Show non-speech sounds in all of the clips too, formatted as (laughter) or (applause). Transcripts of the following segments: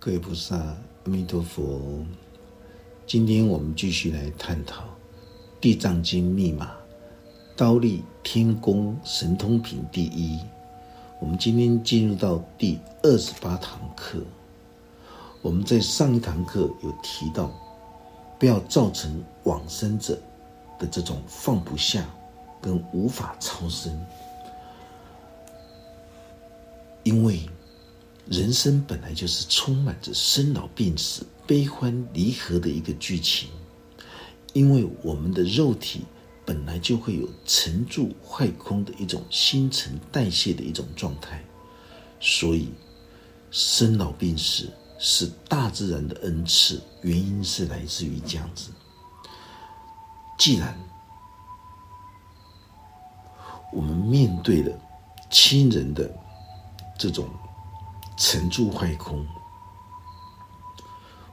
各位菩萨，阿弥陀佛。今天我们继续来探讨《地藏经》密码“刀立天宫神通品”第一。我们今天进入到第二十八堂课。我们在上一堂课有提到，不要造成往生者的这种放不下跟无法超生，因为。人生本来就是充满着生老病死、悲欢离合的一个剧情，因为我们的肉体本来就会有沉住坏空的一种新陈代谢的一种状态，所以生老病死是大自然的恩赐，原因是来自于这样子。既然我们面对了亲人的这种，沉住坏空，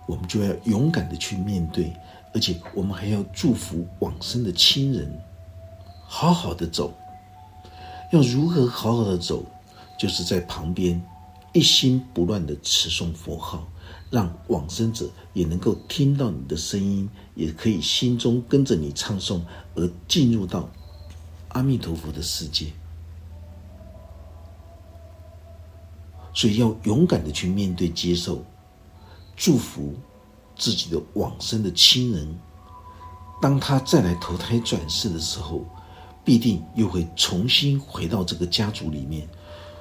我们就要勇敢的去面对，而且我们还要祝福往生的亲人，好好的走。要如何好好的走？就是在旁边一心不乱的持诵佛号，让往生者也能够听到你的声音，也可以心中跟着你唱诵，而进入到阿弥陀佛的世界。所以要勇敢的去面对、接受、祝福自己的往生的亲人。当他再来投胎转世的时候，必定又会重新回到这个家族里面。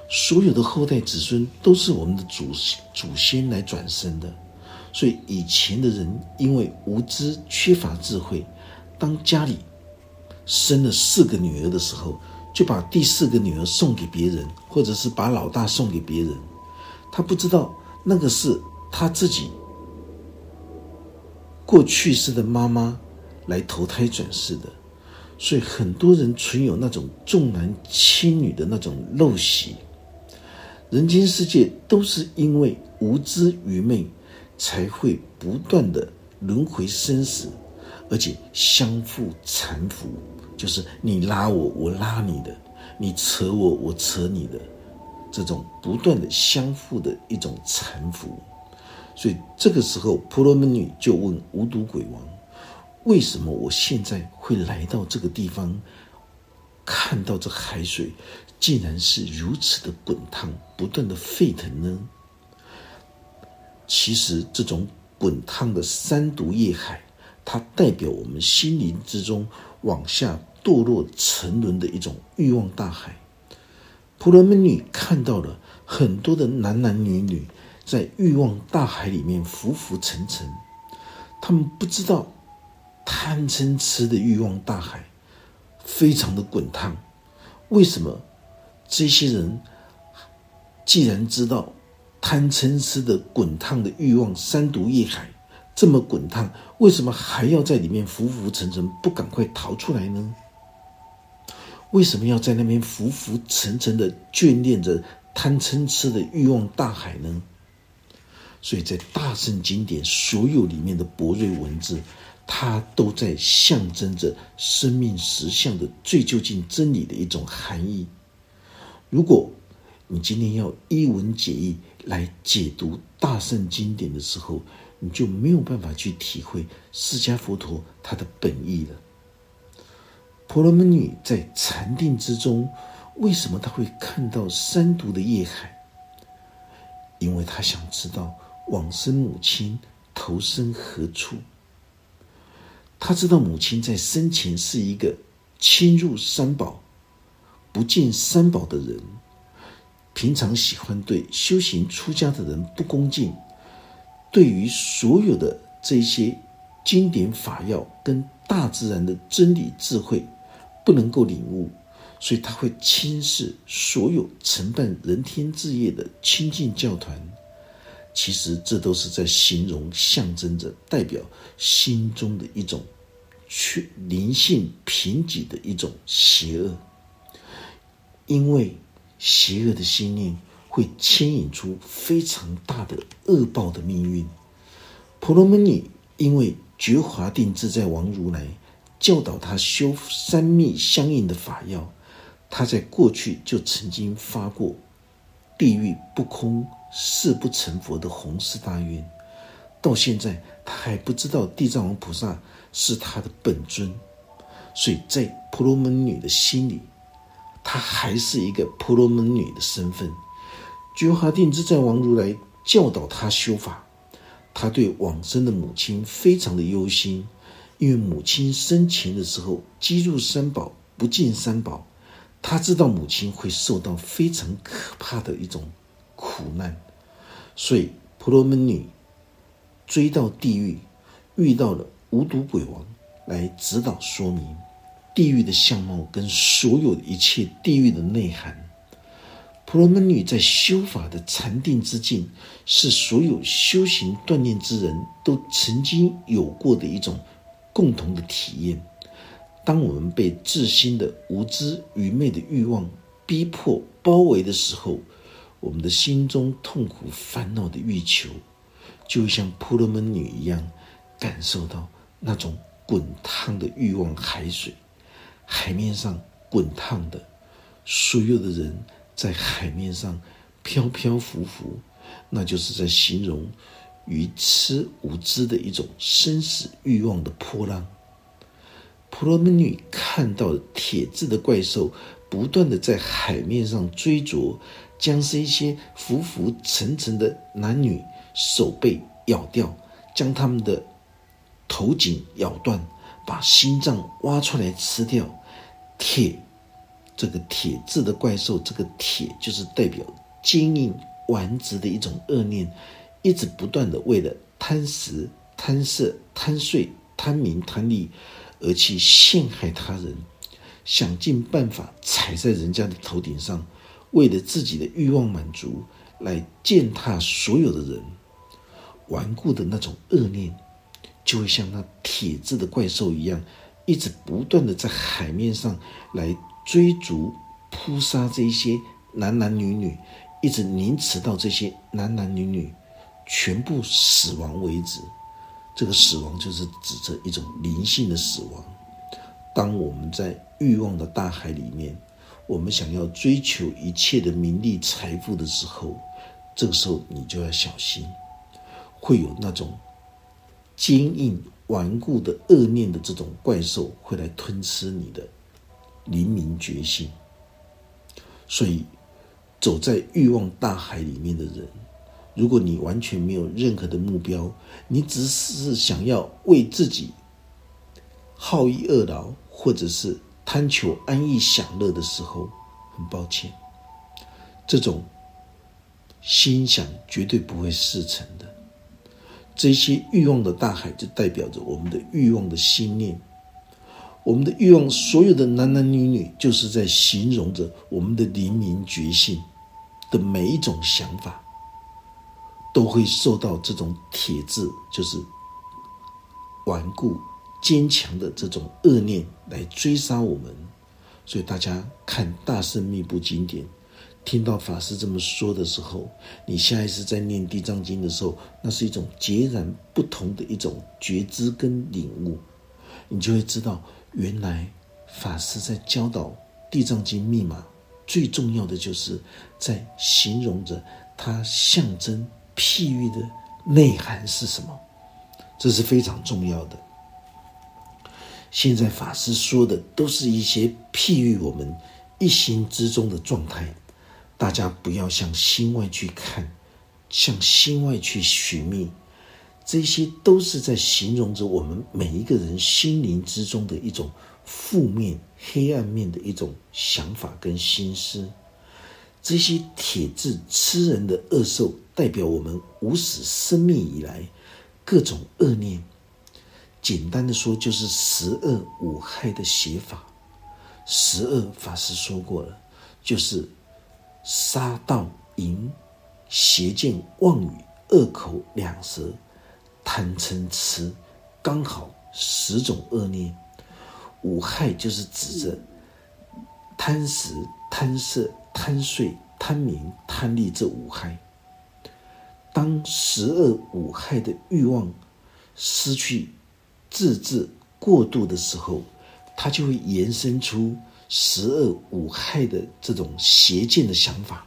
所有的后代子孙都是我们的祖祖先来转生的。所以以前的人因为无知、缺乏智慧，当家里生了四个女儿的时候。就把第四个女儿送给别人，或者是把老大送给别人，他不知道那个是他自己过去世的妈妈来投胎转世的，所以很多人存有那种重男轻女的那种陋习。人间世界都是因为无知愚昧，才会不断的轮回生死，而且相互缠缚。就是你拉我，我拉你的；你扯我，我扯你的，这种不断的相互的一种搀扶。所以这个时候，婆罗门女就问无毒鬼王：“为什么我现在会来到这个地方，看到这海水竟然是如此的滚烫，不断的沸腾呢？”其实，这种滚烫的三毒液海，它代表我们心灵之中。往下堕落沉沦的一种欲望大海，婆罗门女看到了很多的男男女女在欲望大海里面浮浮沉沉，他们不知道贪嗔痴的欲望大海非常的滚烫，为什么这些人既然知道贪嗔痴的滚烫的欲望三毒业海？这么滚烫，为什么还要在里面浮浮沉沉，不赶快逃出来呢？为什么要在那边浮浮沉沉的眷恋着贪嗔痴的欲望大海呢？所以在大圣经典所有里面的博瑞文字，它都在象征着生命实相的最究竟真理的一种含义。如果你今天要一文解义来解读大圣经典的时候，你就没有办法去体会释迦佛陀他的本意了。婆罗门女在禅定之中，为什么她会看到三毒的业海？因为她想知道往生母亲投生何处。她知道母亲在生前是一个侵入三宝、不见三宝的人，平常喜欢对修行出家的人不恭敬。对于所有的这些经典法要跟大自然的真理智慧，不能够领悟，所以他会轻视所有承办人天置业的清净教团。其实这都是在形容、象征着代表心中的一种去灵性贫瘠的一种邪恶，因为邪恶的心念。会牵引出非常大的恶报的命运。婆罗门女因为觉华定自在王如来教导他修三密相应的法要，他在过去就曾经发过地狱不空、誓不成佛的弘誓大愿，到现在他还不知道地藏王菩萨是他的本尊，所以在婆罗门女的心里，她还是一个婆罗门女的身份。觉华定自在王如来教导他修法，他对往生的母亲非常的忧心，因为母亲生前的时候积入三宝，不进三宝。他知道母亲会受到非常可怕的一种苦难，所以婆罗门女追到地狱，遇到了无毒鬼王来指导说明地狱的相貌跟所有一切地狱的内涵。婆罗门女在修法的禅定之境，是所有修行锻炼之人都曾经有过的一种共同的体验。当我们被自心的无知、愚昧的欲望逼迫、包围的时候，我们的心中痛苦、烦恼的欲求，就像婆罗门女一样，感受到那种滚烫的欲望海水，海面上滚烫的，所有的人在海面上飘飘浮浮，那就是在形容愚痴无知的一种生死欲望的波浪。婆罗门女看到铁质的怪兽不断的在海面上追逐，将这些浮浮沉沉的男女手被咬掉，将他们的头颈咬断，把心脏挖出来吃掉。铁，这个铁质的怪兽，这个铁就是代表坚硬顽直的一种恶念，一直不断的为了贪食、贪色、贪睡、贪名、贪利。而去陷害他人，想尽办法踩在人家的头顶上，为了自己的欲望满足，来践踏所有的人。顽固的那种恶念，就会像那铁质的怪兽一样，一直不断的在海面上来追逐、扑杀这些男男女女，一直凌迟到这些男男女女全部死亡为止。这个死亡就是指着一种灵性的死亡。当我们在欲望的大海里面，我们想要追求一切的名利财富的时候，这个时候你就要小心，会有那种坚硬顽固的恶念的这种怪兽会来吞吃你的黎明觉醒。所以，走在欲望大海里面的人。如果你完全没有任何的目标，你只是想要为自己好逸恶劳，或者是贪求安逸享乐的时候，很抱歉，这种心想绝对不会事成的。这些欲望的大海，就代表着我们的欲望的心念，我们的欲望，所有的男男女女，就是在形容着我们的灵明觉醒的每一种想法。都会受到这种铁质，就是顽固、坚强的这种恶念来追杀我们。所以大家看《大圣密部经典》，听到法师这么说的时候，你下一次在念《地藏经》的时候，那是一种截然不同的一种觉知跟领悟，你就会知道，原来法师在教导《地藏经》密码，最重要的就是在形容着它象征。譬喻的内涵是什么？这是非常重要的。现在法师说的都是一些譬喻我们一心之中的状态，大家不要向心外去看，向心外去寻觅，这些都是在形容着我们每一个人心灵之中的一种负面、黑暗面的一种想法跟心思。这些铁质吃人的恶兽，代表我们无始生命以来各种恶念。简单的说，就是十恶五害的写法。十恶法师说过了，就是杀盗淫、邪见妄语、恶口两舌、贪嗔痴，刚好十种恶念。五害就是指着贪食、贪色。贪睡、贪名、贪利这五害，当十恶五害的欲望失去自制过度的时候，它就会延伸出十恶五害的这种邪见的想法，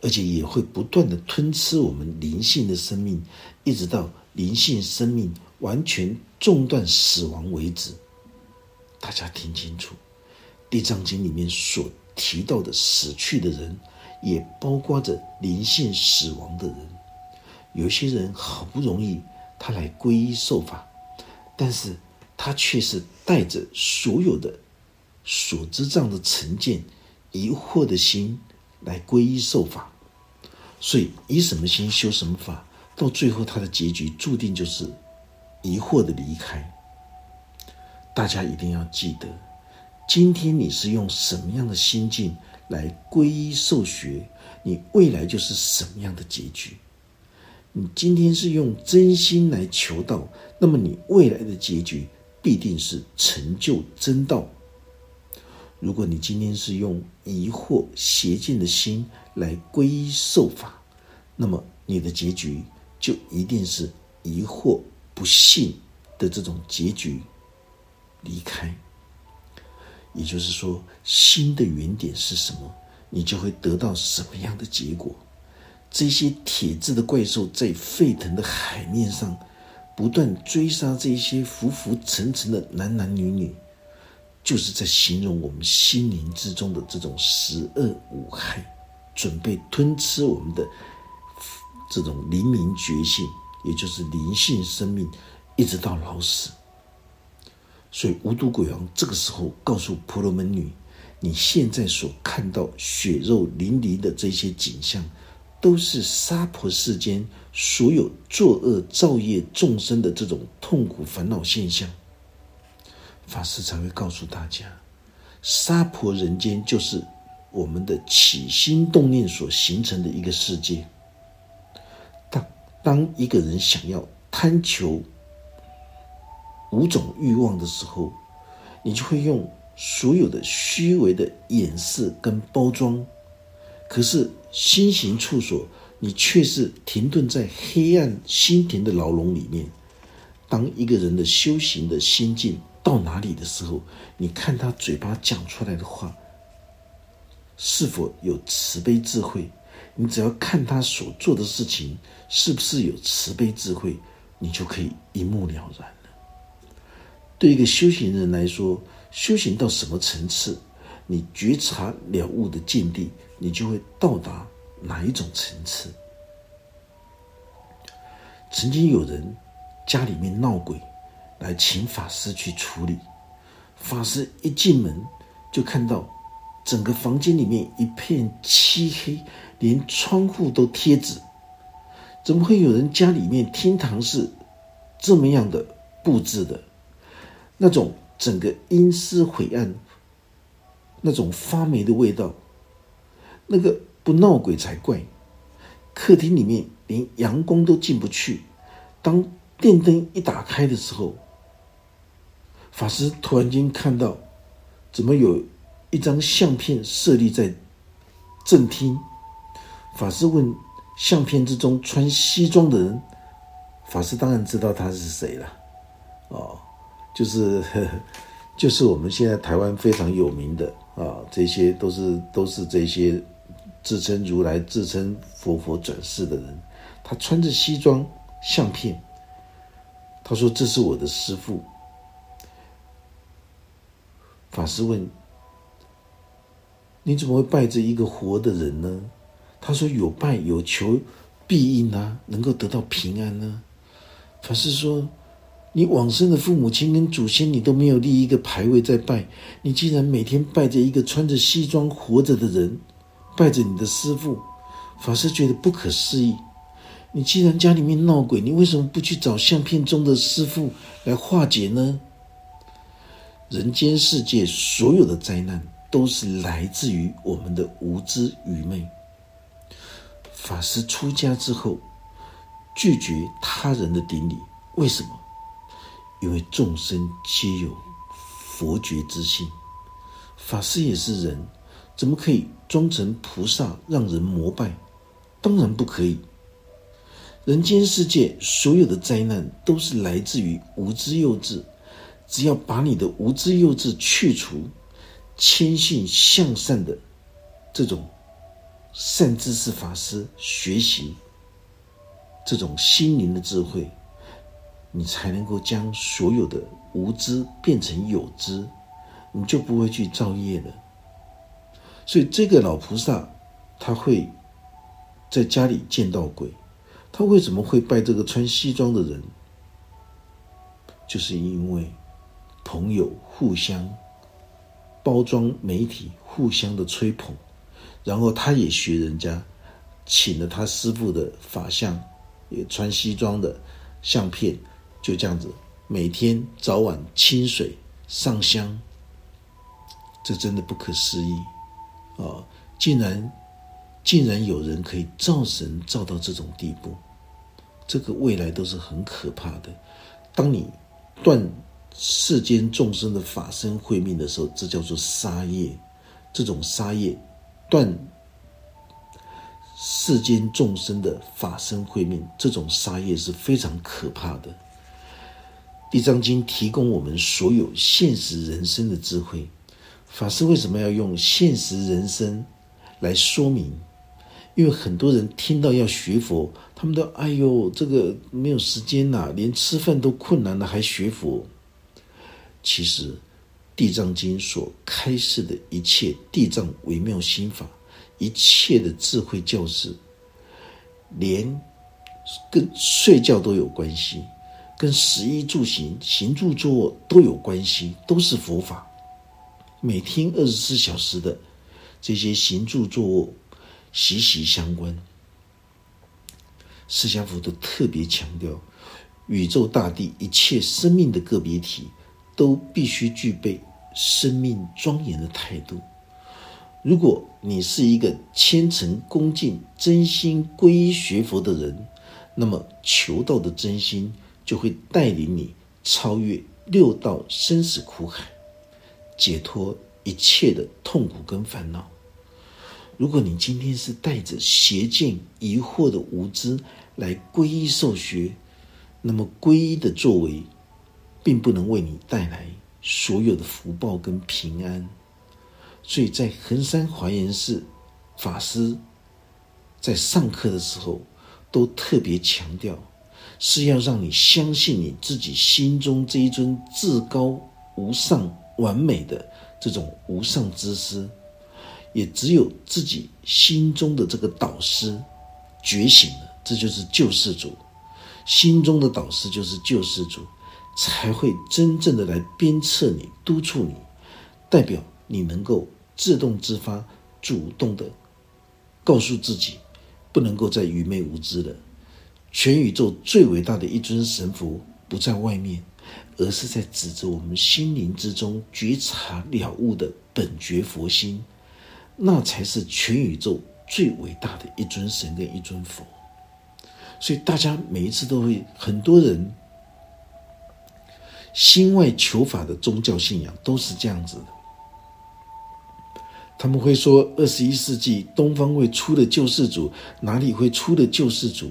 而且也会不断的吞吃我们灵性的生命，一直到灵性生命完全中断死亡为止。大家听清楚，《地藏经》里面所提到的死去的人，也包括着灵性死亡的人。有些人好不容易他来皈依受法，但是他却是带着所有的所知障的成见、疑惑的心来皈依受法。所以，以什么心修什么法，到最后他的结局注定就是疑惑的离开。大家一定要记得，今天你是用什么样的心境来皈依受学，你未来就是什么样的结局。你今天是用真心来求道，那么你未来的结局必定是成就真道。如果你今天是用疑惑邪见的心来皈依受法，那么你的结局就一定是疑惑不信的这种结局离开。也就是说，心的原点是什么，你就会得到什么样的结果。这些铁质的怪兽在沸腾的海面上不断追杀这些浮浮沉沉的男男女女。就是在形容我们心灵之中的这种十恶无害，准备吞吃我们的这种灵明觉性，也就是灵性生命，一直到老死。所以无毒鬼王这个时候告诉婆罗门女：“你现在所看到血肉淋漓的这些景象，都是娑婆世间所有作恶造业众生的这种痛苦烦恼现象。”法师才会告诉大家，娑婆人间就是我们的起心动念所形成的一个世界。当一个人想要贪求五种欲望的时候，你就会用所有的虚伪的掩饰跟包装。可是心行处所，你却是停顿在黑暗心田的牢笼里面。当一个人的修行的心境，到哪里的时候，你看他嘴巴讲出来的话是否有慈悲智慧？你只要看他所做的事情是不是有慈悲智慧，你就可以一目了然了。对一个修行人来说，修行到什么层次，你觉察了悟的境地，你就会到达哪一种层次。曾经有人家里面闹鬼。来请法师去处理。法师一进门就看到整个房间里面一片漆黑，连窗户都贴纸。怎么会有人家里面厅堂是这么样的布置的？那种整个阴湿晦暗，那种发霉的味道，那个不闹鬼才怪。客厅里面连阳光都进不去。当电灯一打开的时候，法师突然间看到，怎么有一张相片设立在正厅？法师问相片之中穿西装的人，法师当然知道他是谁了。哦，就是 (laughs) 呵呵就是我们现在台湾非常有名的啊，这些都是都是这些自称如来、自称佛佛转世的人。他穿着西装，相片。他说：“这是我的师父。”法师问：“你怎么会拜着一个活的人呢？”他说：“有拜有求必应啊，能够得到平安呢。”法师说：“你往生的父母亲跟祖先，你都没有立一个牌位在拜，你竟然每天拜着一个穿着西装活着的人，拜着你的师父。”法师觉得不可思议。你既然家里面闹鬼，你为什么不去找相片中的师父来化解呢？人间世界所有的灾难都是来自于我们的无知愚昧。法师出家之后，拒绝他人的顶礼，为什么？因为众生皆有佛觉之心，法师也是人，怎么可以装成菩萨让人膜拜？当然不可以。人间世界所有的灾难都是来自于无知幼稚。只要把你的无知幼稚去除，谦信向善的这种善知识法师学习这种心灵的智慧，你才能够将所有的无知变成有知，你就不会去造业了。所以，这个老菩萨他会在家里见到鬼，他为什么会拜这个穿西装的人？就是因为朋友互相包装，媒体互相的吹捧，然后他也学人家，请了他师傅的法相，也穿西装的相片，就这样子每天早晚清水上香，这真的不可思议啊！竟然竟然有人可以造神造到这种地步，这个未来都是很可怕的。当你。断世间众生的法身慧命的时候，这叫做杀业。这种杀业断世间众生的法身慧命，这种杀业是非常可怕的。地藏经提供我们所有现实人生的智慧。法师为什么要用现实人生来说明？因为很多人听到要学佛，他们都哎呦，这个没有时间呐，连吃饭都困难了，还学佛。其实，《地藏经》所开示的一切地藏微妙心法，一切的智慧教示，连跟睡觉都有关系，跟食衣住行、行住坐卧都有关系，都是佛法。每天二十四小时的这些行住坐卧。息息相关。释迦佛都特别强调，宇宙大地一切生命的个别体，都必须具备生命庄严的态度。如果你是一个虔诚恭敬、真心皈依学佛的人，那么求道的真心就会带领你超越六道生死苦海，解脱一切的痛苦跟烦恼。如果你今天是带着邪见、疑惑的无知来皈依受学，那么皈依的作为，并不能为你带来所有的福报跟平安。所以在衡山华严寺，法师在上课的时候，都特别强调，是要让你相信你自己心中这一尊至高无上、完美的这种无上之师。也只有自己心中的这个导师觉醒了，这就是救世主。心中的导师就是救世主，才会真正的来鞭策你、督促你，代表你能够自动自发、主动的告诉自己，不能够再愚昧无知了。全宇宙最伟大的一尊神佛不在外面，而是在指着我们心灵之中觉察了悟的本觉佛心。那才是全宇宙最伟大的一尊神跟一尊佛，所以大家每一次都会，很多人心外求法的宗教信仰都是这样子的。他们会说，二十一世纪东方会出的救世主，哪里会出的救世主？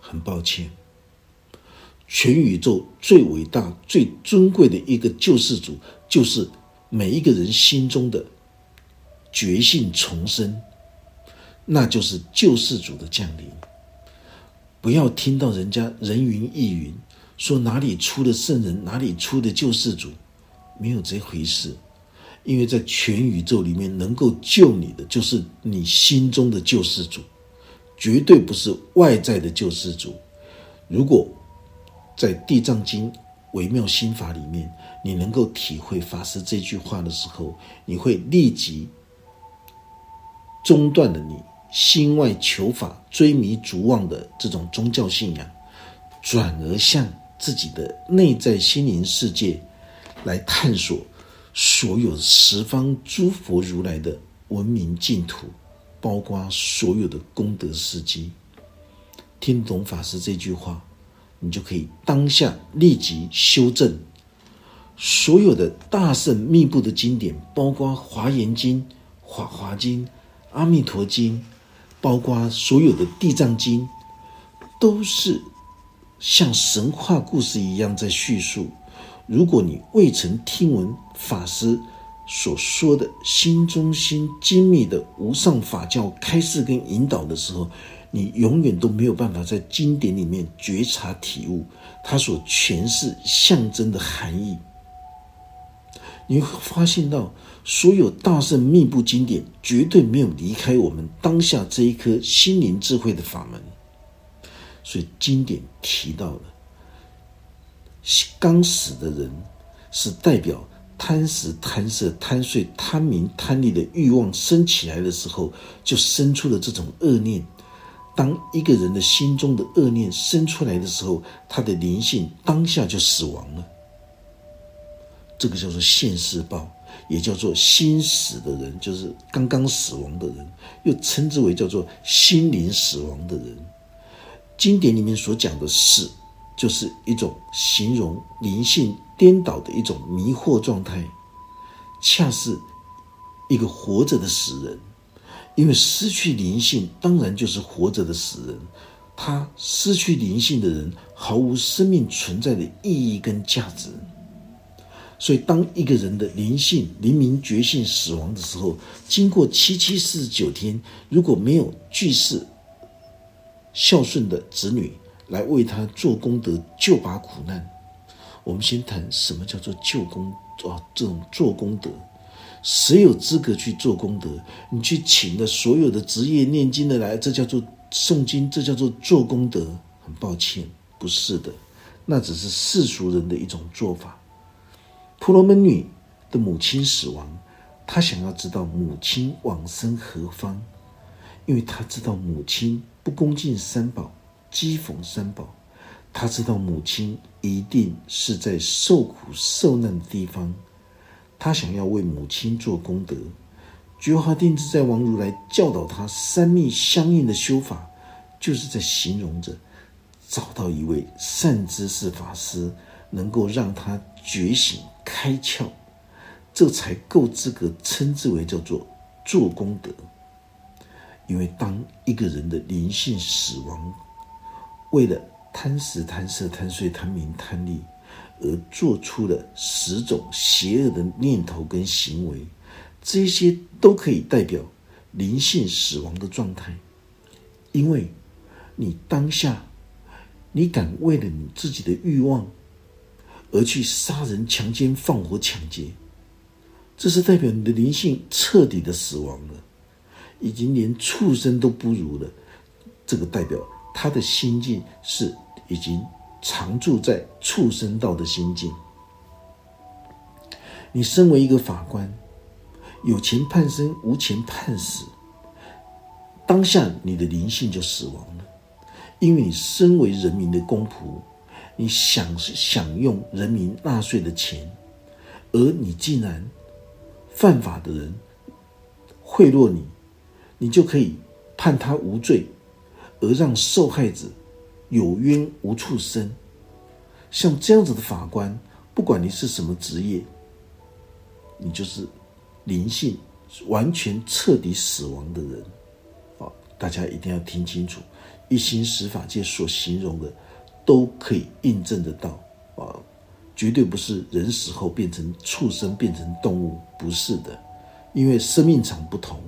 很抱歉，全宇宙最伟大、最尊贵的一个救世主，就是。每一个人心中的觉性重生，那就是救世主的降临。不要听到人家人云亦云，说哪里出的圣人，哪里出的救世主，没有这回事。因为在全宇宙里面，能够救你的，就是你心中的救世主，绝对不是外在的救世主。如果在地藏经。微妙心法里面，你能够体会法师这句话的时候，你会立即中断了你心外求法、追迷逐妄的这种宗教信仰，转而向自己的内在心灵世界来探索所有十方诸佛如来的文明净土，包括所有的功德事迹。听懂法师这句话。你就可以当下立即修正所有的大圣密布的经典，包括《华严经》《华华经》《阿弥陀经》，包括所有的《地藏经》，都是像神话故事一样在叙述。如果你未曾听闻法师所说的心中心精密的无上法教开示跟引导的时候，你永远都没有办法在经典里面觉察体悟它所诠释象征的含义。你会发现到，所有大圣密布经典，绝对没有离开我们当下这一颗心灵智慧的法门。所以经典提到了，刚死的人是代表贪食、贪色、贪睡、贪名、贪利的欲望升起来的时候，就生出了这种恶念。当一个人的心中的恶念生出来的时候，他的灵性当下就死亡了。这个叫做现世报，也叫做心死的人，就是刚刚死亡的人，又称之为叫做心灵死亡的人。经典里面所讲的死，就是一种形容灵性颠倒的一种迷惑状态，恰是一个活着的死人。因为失去灵性，当然就是活着的死人。他失去灵性的人，毫无生命存在的意义跟价值。所以，当一个人的灵性、灵明觉性死亡的时候，经过七七四十九天，如果没有具世孝顺的子女来为他做功德、救拔苦难，我们先谈什么叫做救功啊？这种做功德，谁有资格去做功德？你去请了所有的职业念经的来，这叫做诵经，这叫做做功德。很抱歉，不是的，那只是世俗人的一种做法。婆罗门女的母亲死亡，她想要知道母亲往生何方，因为他知道母亲不恭敬三宝，讥讽三宝，他知道母亲一定是在受苦受难的地方，他想要为母亲做功德。觉华定自在王如来教导他三密相应的修法，就是在形容着找到一位善知识法师，能够让他觉醒。开窍，这才够资格称之为叫做做功德。因为当一个人的灵性死亡，为了贪食、贪色、贪睡、贪名、贪利，而做出了十种邪恶的念头跟行为，这些都可以代表灵性死亡的状态。因为你当下，你敢为了你自己的欲望。而去杀人、强奸、放火、抢劫，这是代表你的灵性彻底的死亡了，已经连畜生都不如了。这个代表他的心境是已经常住在畜生道的心境。你身为一个法官，有钱判生，无钱判死，当下你的灵性就死亡了，因为你身为人民的公仆。你享享用人民纳税的钱，而你竟然犯法的人贿赂你，你就可以判他无罪，而让受害者有冤无处伸。像这样子的法官，不管你是什么职业，你就是灵性完全彻底死亡的人。啊，大家一定要听清楚，一心十法界所形容的。都可以印证得到啊，绝对不是人死后变成畜生变成动物，不是的，因为生命场不同，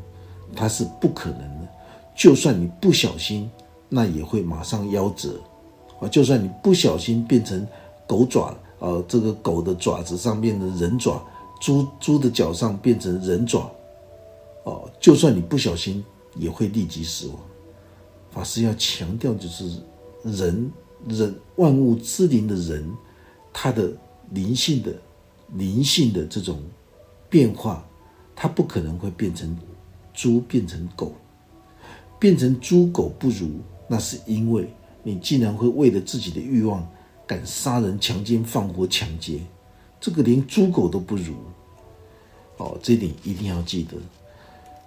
它是不可能的。就算你不小心，那也会马上夭折啊！就算你不小心变成狗爪啊，这个狗的爪子上变成人爪，猪猪的脚上变成人爪哦，就算你不小心，也会立即死亡。法师要强调就是人。人万物之灵的人，他的灵性的灵性的这种变化，他不可能会变成猪变成狗，变成猪狗不如，那是因为你竟然会为了自己的欲望敢杀人、强奸、放火、抢劫，这个连猪狗都不如。哦，这点一定要记得。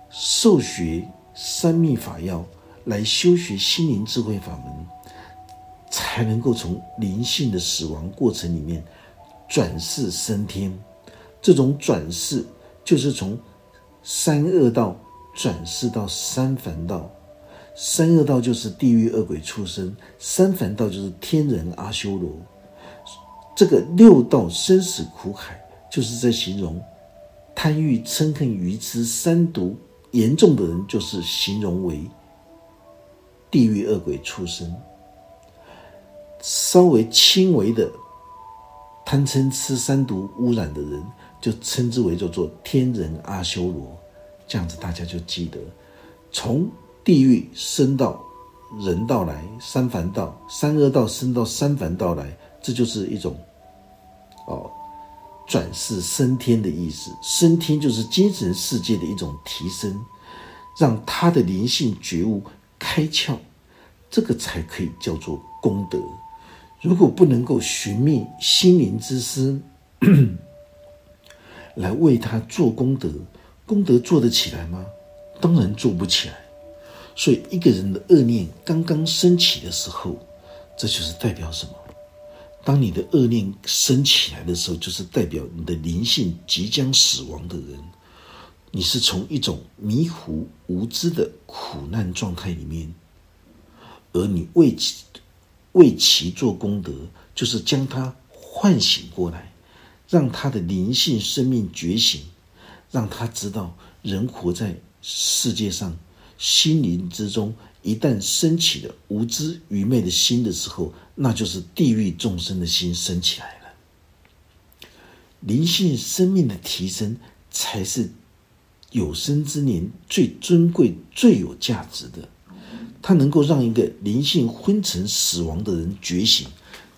受学三密法要来修学心灵智慧法门。才能够从灵性的死亡过程里面转世升天。这种转世就是从三恶道转世到三凡道。三恶道就是地狱恶鬼出生，三凡道就是天人阿修罗。这个六道生死苦海，就是在形容贪欲、嗔恨、愚痴三毒严重的人，就是形容为地狱恶鬼出身；稍微轻微的贪嗔痴三毒污染的人，就称之为叫做天人阿修罗。这样子大家就记得，从地狱升到人道来，三凡道、三恶道升到三凡道来，这就是一种哦。转世升天的意思，升天就是精神世界的一种提升，让他的灵性觉悟开窍，这个才可以叫做功德。如果不能够寻觅心灵之师来为他做功德，功德做得起来吗？当然做不起来。所以，一个人的恶念刚刚升起的时候，这就是代表什么？当你的恶念升起来的时候，就是代表你的灵性即将死亡的人。你是从一种迷糊无知的苦难状态里面，而你为其为其做功德，就是将他唤醒过来，让他的灵性生命觉醒，让他知道人活在世界上，心灵之中。一旦升起了无知愚昧的心的时候，那就是地狱众生的心升起来了。灵性生命的提升，才是有生之年最尊贵、最有价值的。它能够让一个灵性昏沉、死亡的人觉醒，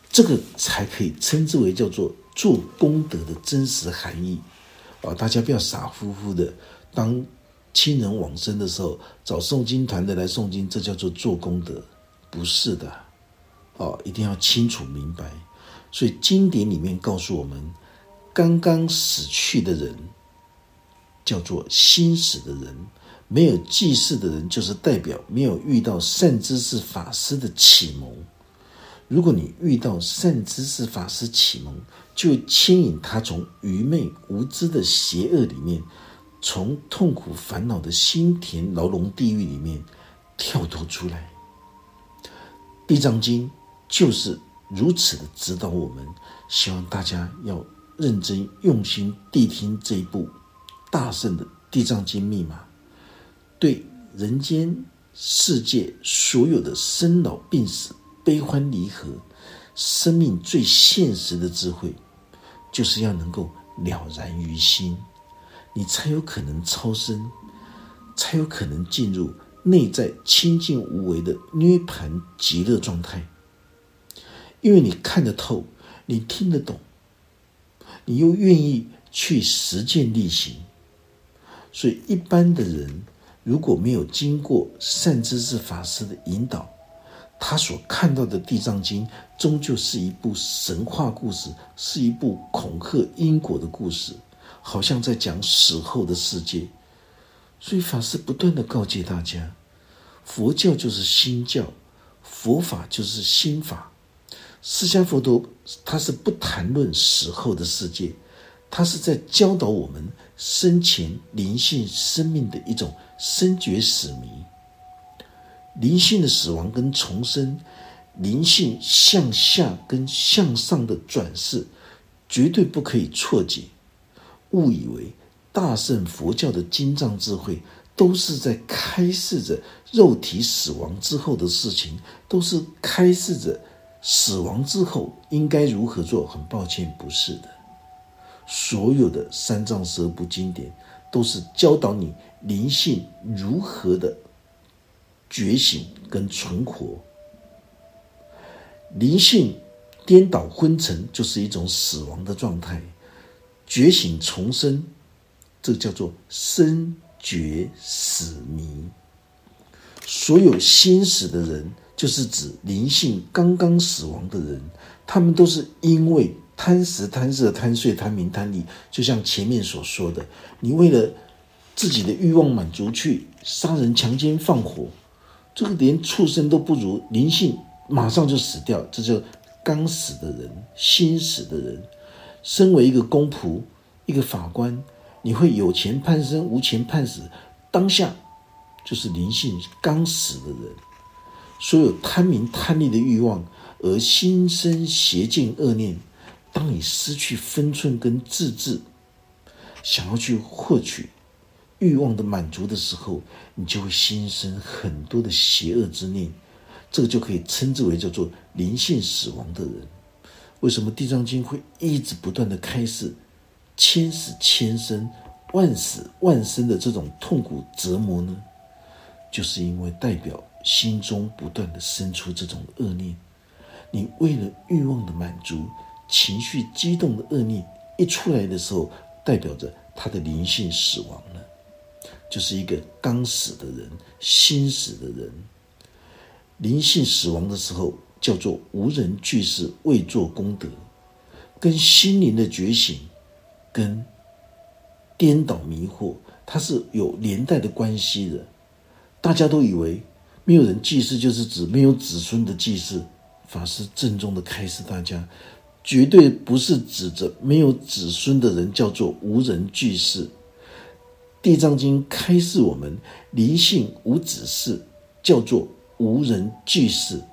这个才可以称之为叫做做功德的真实含义。啊，大家不要傻乎乎的当。亲人往生的时候，找诵经团的来诵经，这叫做做功德，不是的，哦，一定要清楚明白。所以经典里面告诉我们，刚刚死去的人叫做新死的人，没有祭祀的人，就是代表没有遇到善知识法师的启蒙。如果你遇到善知识法师启蒙，就牵引他从愚昧无知的邪恶里面。从痛苦烦恼的心田牢笼地狱里面跳脱出来，《地藏经》就是如此的指导我们。希望大家要认真用心谛听这一部大圣的《地藏经》密码，对人间世界所有的生老病死、悲欢离合，生命最现实的智慧，就是要能够了然于心。你才有可能超生，才有可能进入内在清净无为的涅盘极乐状态。因为你看得透，你听得懂，你又愿意去实践力行，所以一般的人如果没有经过善知识法师的引导，他所看到的《地藏经》终究是一部神话故事，是一部恐吓因果的故事。好像在讲死后的世界，所以法师不断的告诫大家：佛教就是心教，佛法就是心法。释迦佛陀他是不谈论死后的世界，他是在教导我们生前灵性生命的一种深觉使命。灵性的死亡跟重生，灵性向下跟向上的转世，绝对不可以错解。误以为大圣佛教的经藏智慧都是在开示着肉体死亡之后的事情，都是开示着死亡之后应该如何做。很抱歉，不是的。所有的三藏十二部经典都是教导你灵性如何的觉醒跟存活。灵性颠倒昏沉就是一种死亡的状态。觉醒重生，这叫做生觉死迷。所有心死的人，就是指灵性刚刚死亡的人。他们都是因为贪食、贪色、贪睡、贪名、贪利，就像前面所说的，你为了自己的欲望满足去杀人、强奸、放火，这个连畜生都不如，灵性马上就死掉。这就刚死的人，心死的人。身为一个公仆，一个法官，你会有钱判生，无钱判死。当下就是灵性刚死的人，所有贪名贪利的欲望，而心生邪见恶念。当你失去分寸跟自制，想要去获取欲望的满足的时候，你就会心生很多的邪恶之念，这个就可以称之为叫做灵性死亡的人。为什么《地藏经》会一直不断的开示千死千生、万死万生的这种痛苦折磨呢？就是因为代表心中不断的生出这种恶念，你为了欲望的满足，情绪激动的恶念一出来的时候，代表着他的灵性死亡了，就是一个刚死的人，心死的人。灵性死亡的时候，叫做无人具世未做功德，跟心灵的觉醒，跟颠倒迷惑，它是有连带的关系的。大家都以为没有人祭祀，就是指没有子孙的祭祀。法师郑重的开示大家，绝对不是指着没有子孙的人叫做无人祭祀。地藏经开示我们，灵性无子嗣，叫做无人祭祀。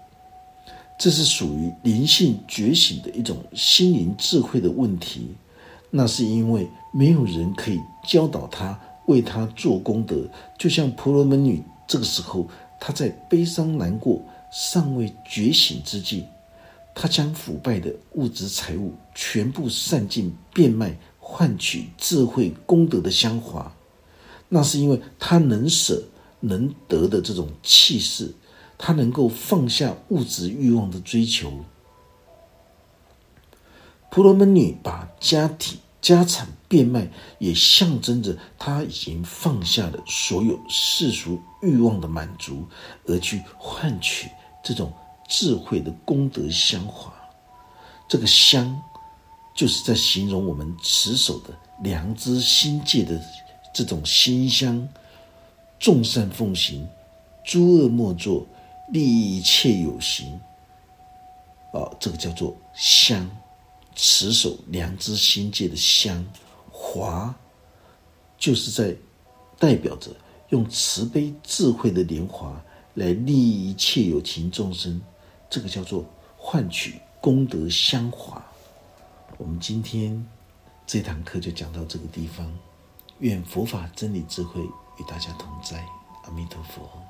这是属于灵性觉醒的一种心灵智慧的问题。那是因为没有人可以教导他，为他做功德，就像婆罗门女。这个时候，她在悲伤难过、尚未觉醒之际，她将腐败的物质财物全部散尽变卖，换取智慧功德的香华。那是因为他能舍能得的这种气势，他能够放下物质欲望的追求。婆罗门女把家体。家产变卖，也象征着他已经放下了所有世俗欲望的满足，而去换取这种智慧的功德香华。这个香，就是在形容我们持守的良知心界的这种心香，众善奉行，诸恶莫作，利益一切有形。啊，这个叫做香。持守良知心界的香华，就是在代表着用慈悲智慧的莲华来利益一切有情众生，这个叫做换取功德香华。我们今天这堂课就讲到这个地方，愿佛法真理智慧与大家同在，阿弥陀佛。